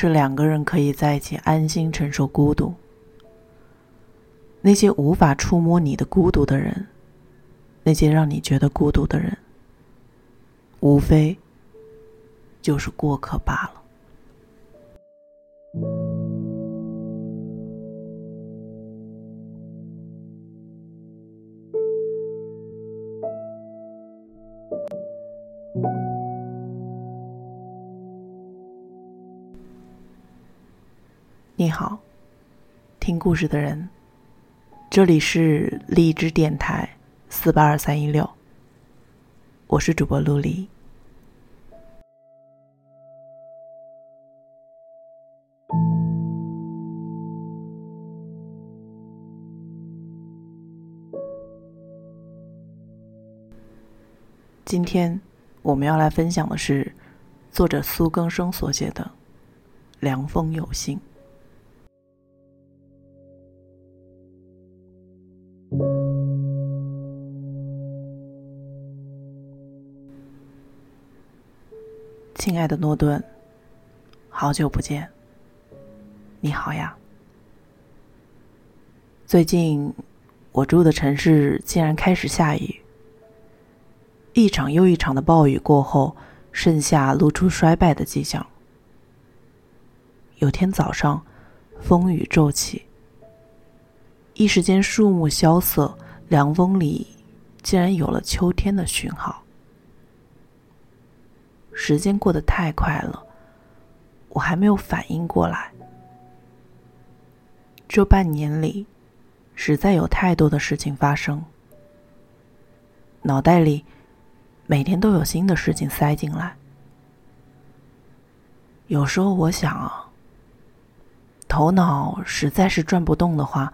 是两个人可以在一起安心承受孤独。那些无法触摸你的孤独的人，那些让你觉得孤独的人，无非就是过客罢了。你好，听故事的人，这里是荔枝电台四八二三一六，我是主播陆离。今天我们要来分享的是作者苏更生所写的《凉风有信》。亲爱的诺顿，好久不见。你好呀。最近我住的城市竟然开始下雨，一场又一场的暴雨过后，盛夏露出衰败的迹象。有天早上，风雨骤起，一时间树木萧瑟，凉风里竟然有了秋天的讯号。时间过得太快了，我还没有反应过来。这半年里，实在有太多的事情发生，脑袋里每天都有新的事情塞进来。有时候我想啊，头脑实在是转不动的话，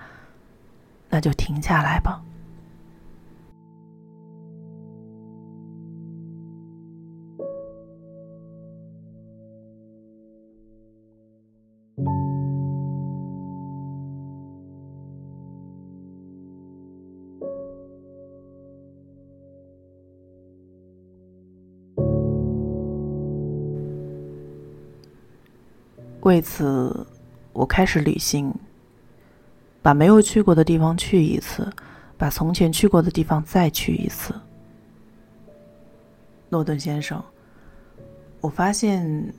那就停下来吧。为此，我开始旅行，把没有去过的地方去一次，把从前去过的地方再去一次。诺顿先生，我发现，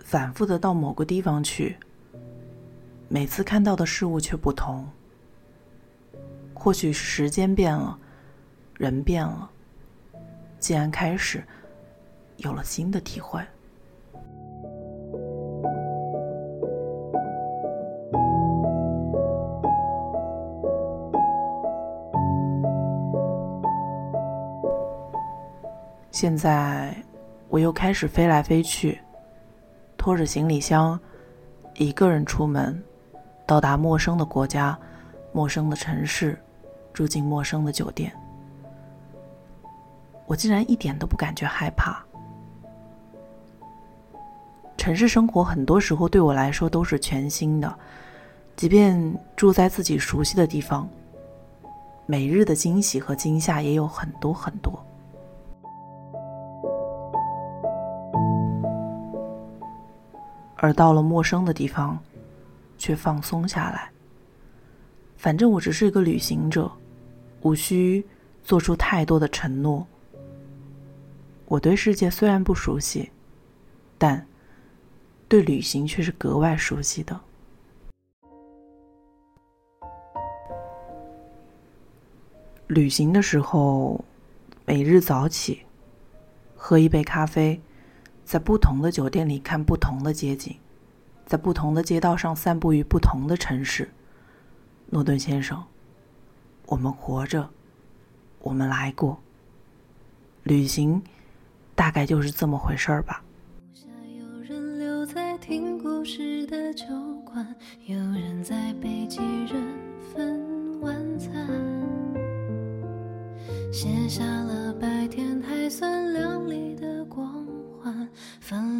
反复的到某个地方去，每次看到的事物却不同。或许时间变了，人变了，竟然开始有了新的体会。现在，我又开始飞来飞去，拖着行李箱，一个人出门，到达陌生的国家、陌生的城市，住进陌生的酒店。我竟然一点都不感觉害怕。城市生活很多时候对我来说都是全新的，即便住在自己熟悉的地方，每日的惊喜和惊吓也有很多很多。而到了陌生的地方，却放松下来。反正我只是一个旅行者，无需做出太多的承诺。我对世界虽然不熟悉，但对旅行却是格外熟悉的。旅行的时候，每日早起，喝一杯咖啡。在不同的酒店里看不同的街景，在不同的街道上散步于不同的城市。诺顿先生，我们活着，我们来过。旅行，大概就是这么回事儿吧。有人留在听故事的酒馆，有人在北极人分晚餐，写下了白天还算亮丽的。纷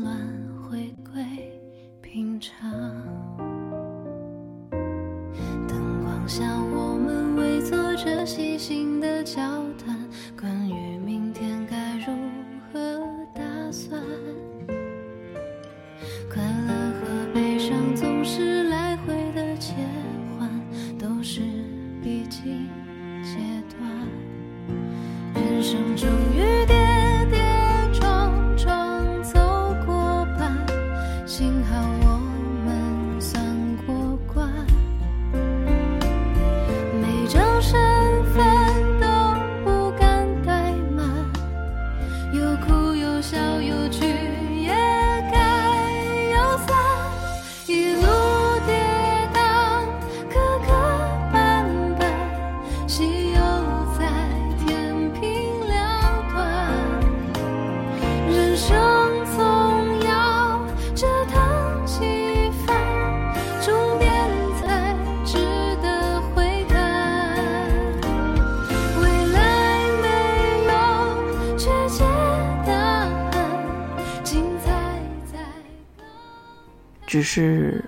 只是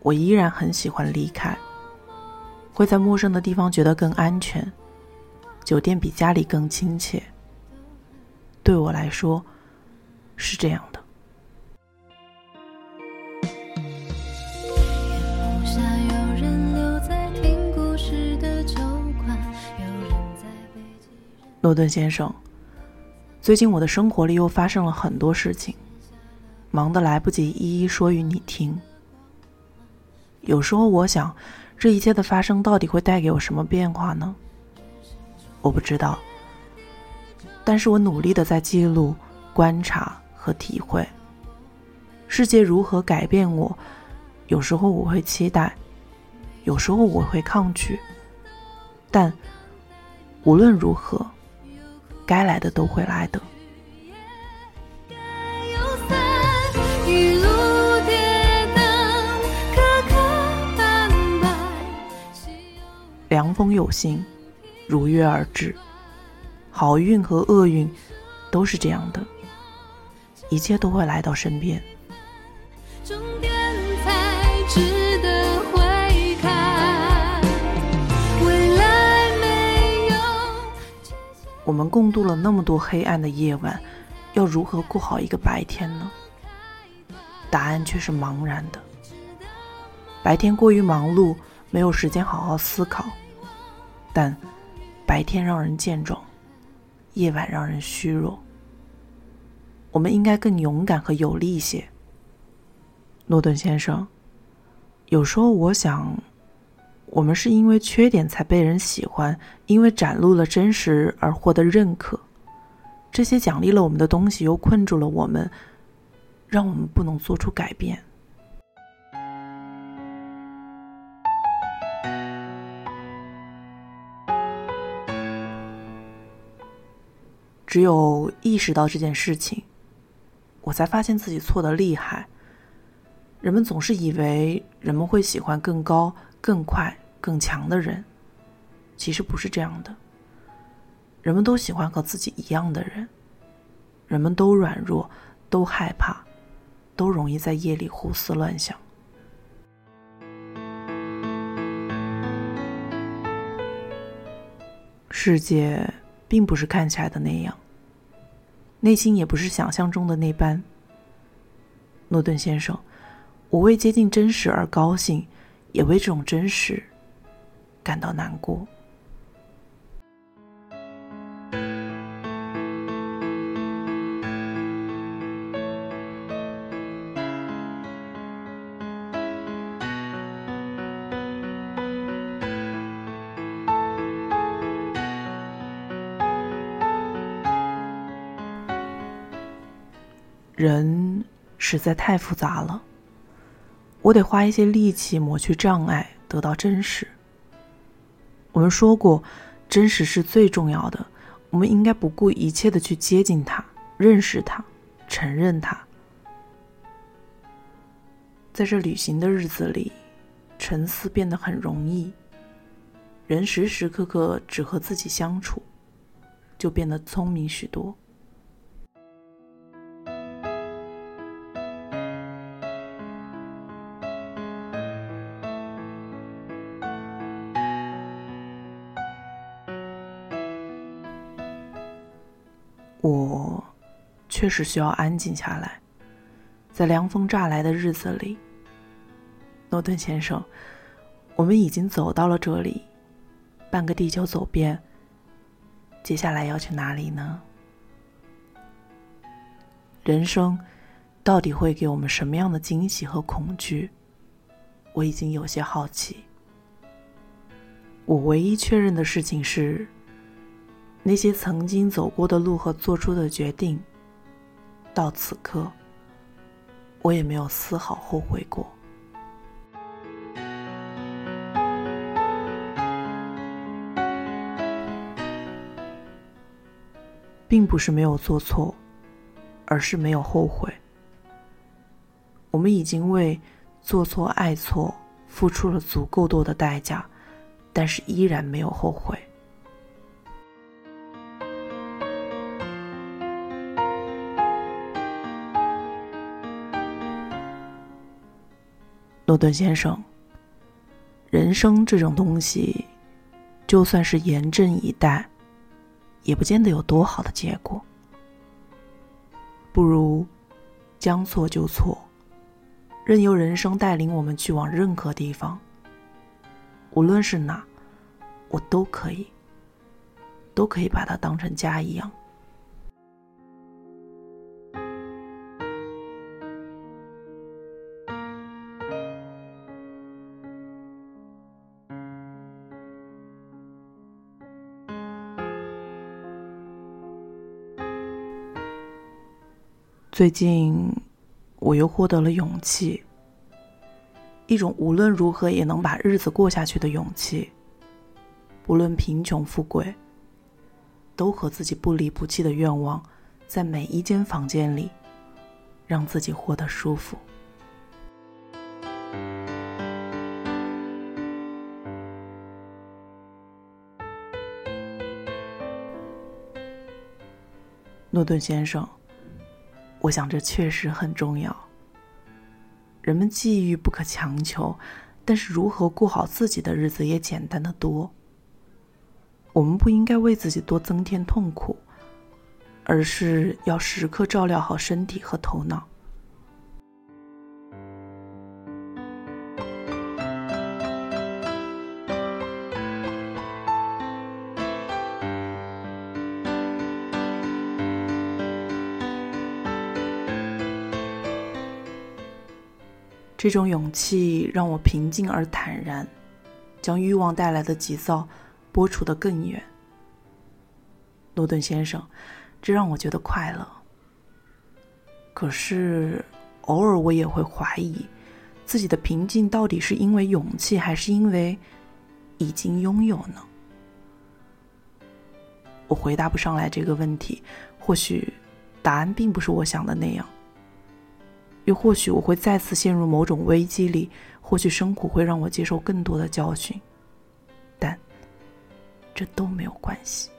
我依然很喜欢离开，会在陌生的地方觉得更安全，酒店比家里更亲切。对我来说是这样的。诺顿先生，最近我的生活里又发生了很多事情，忙得来不及一一说与你听。有时候我想，这一切的发生到底会带给我什么变化呢？我不知道，但是我努力的在记录、观察和体会世界如何改变我。有时候我会期待，有时候我会抗拒，但无论如何，该来的都会来的。凉风有信，如约而至。好运和厄运都是这样的，一切都会来到身边。终点才值得回看。未来没有我们共度了那么多黑暗的夜晚，要如何过好一个白天呢？答案却是茫然的。白天过于忙碌，没有时间好好思考；但白天让人健壮，夜晚让人虚弱。我们应该更勇敢和有力一些。诺顿先生，有时候我想，我们是因为缺点才被人喜欢，因为展露了真实而获得认可。这些奖励了我们的东西，又困住了我们，让我们不能做出改变。只有意识到这件事情，我才发现自己错的厉害。人们总是以为人们会喜欢更高、更快、更强的人，其实不是这样的。人们都喜欢和自己一样的人，人们都软弱，都害怕，都容易在夜里胡思乱想。世界并不是看起来的那样，内心也不是想象中的那般。诺顿先生。我为接近真实而高兴，也为这种真实感到难过。人实在太复杂了。我得花一些力气抹去障碍，得到真实。我们说过，真实是最重要的。我们应该不顾一切的去接近它，认识它，承认它。在这旅行的日子里，沉思变得很容易。人时时刻刻只和自己相处，就变得聪明许多。确实需要安静下来，在凉风乍来的日子里，诺顿先生，我们已经走到了这里，半个地球走遍。接下来要去哪里呢？人生到底会给我们什么样的惊喜和恐惧？我已经有些好奇。我唯一确认的事情是，那些曾经走过的路和做出的决定，到此刻，我也没有丝毫后悔过。并不是没有做错，而是没有后悔。我们已经为做错、爱错付出了足够多的代价，但是依然没有后悔。诺顿先生，人生这种东西，就算是严阵以待。也不见得有多好的结果，不如将错就错，任由人生带领我们去往任何地方。无论是哪，我都可以，都可以把它当成家一样。最近，我又获得了勇气，一种无论如何也能把日子过下去的勇气。不论贫穷富贵，都和自己不离不弃的愿望，在每一间房间里，让自己活得舒服。诺顿先生。我想，这确实很重要。人们际遇不可强求，但是如何过好自己的日子也简单的多。我们不应该为自己多增添痛苦，而是要时刻照料好身体和头脑。这种勇气让我平静而坦然，将欲望带来的急躁拨除得更远。诺顿先生，这让我觉得快乐。可是，偶尔我也会怀疑，自己的平静到底是因为勇气，还是因为已经拥有呢？我回答不上来这个问题，或许答案并不是我想的那样。又或许我会再次陷入某种危机里，或许生苦会让我接受更多的教训，但这都没有关系。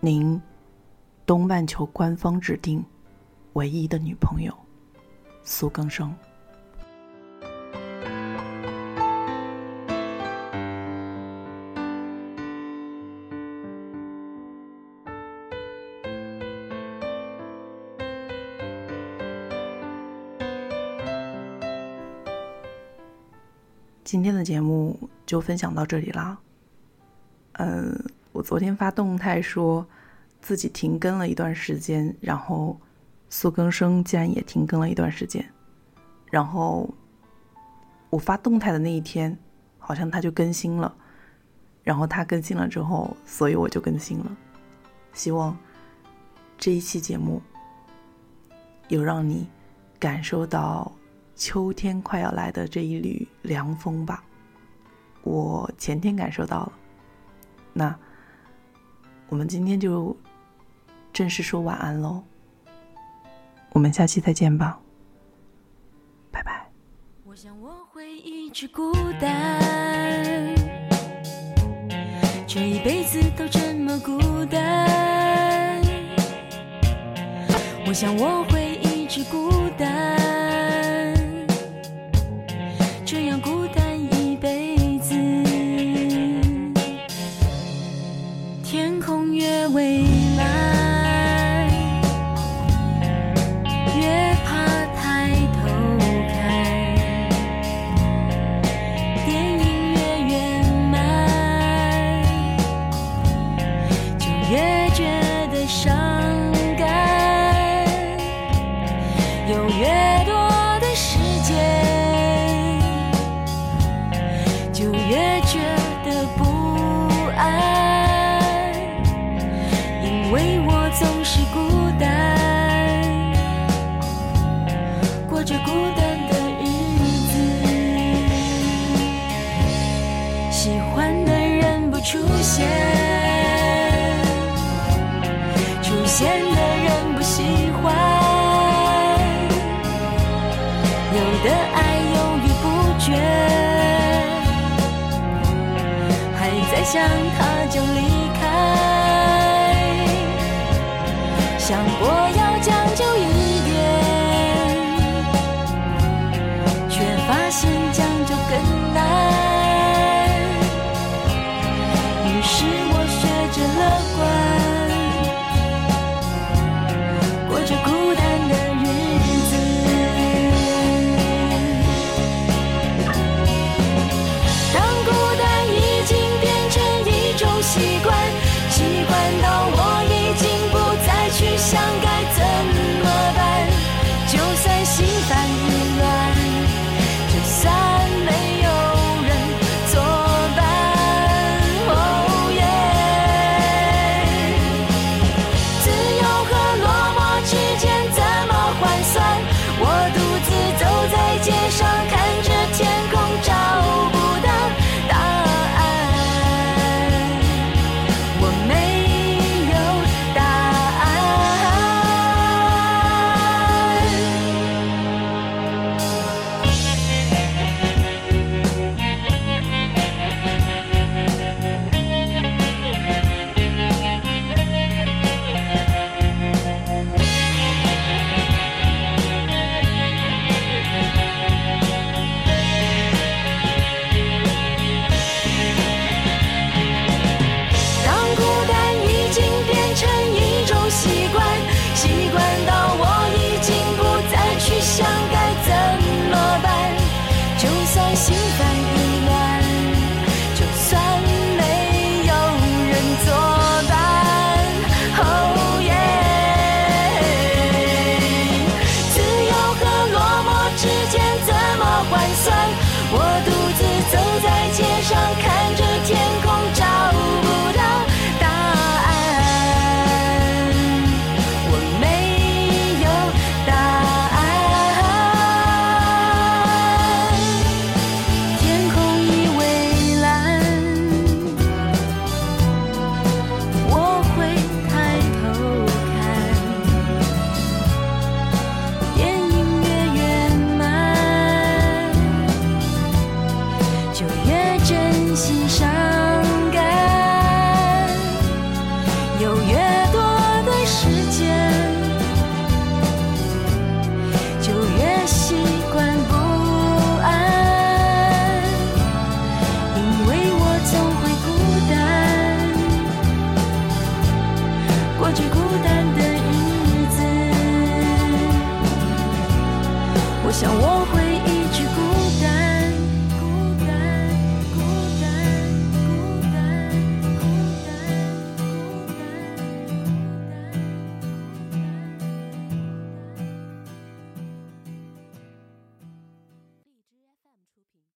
您，东半球官方指定唯一的女朋友，苏更生。今天的节目就分享到这里啦。嗯，我昨天发动态说自己停更了一段时间，然后苏更生竟然也停更了一段时间。然后我发动态的那一天，好像他就更新了。然后他更新了之后，所以我就更新了。希望这一期节目有让你感受到。秋天快要来的这一缕凉风吧，我前天感受到了。那我们今天就正式说晚安喽，我们下期再见吧，拜拜。我想我会一直孤单，这一辈子都这么孤单。我想我会一直孤单。这样孤单。为我总是孤单过着孤单的日子喜欢的人不出现出现的人不喜欢有的爱犹豫不决还在想他就离想过。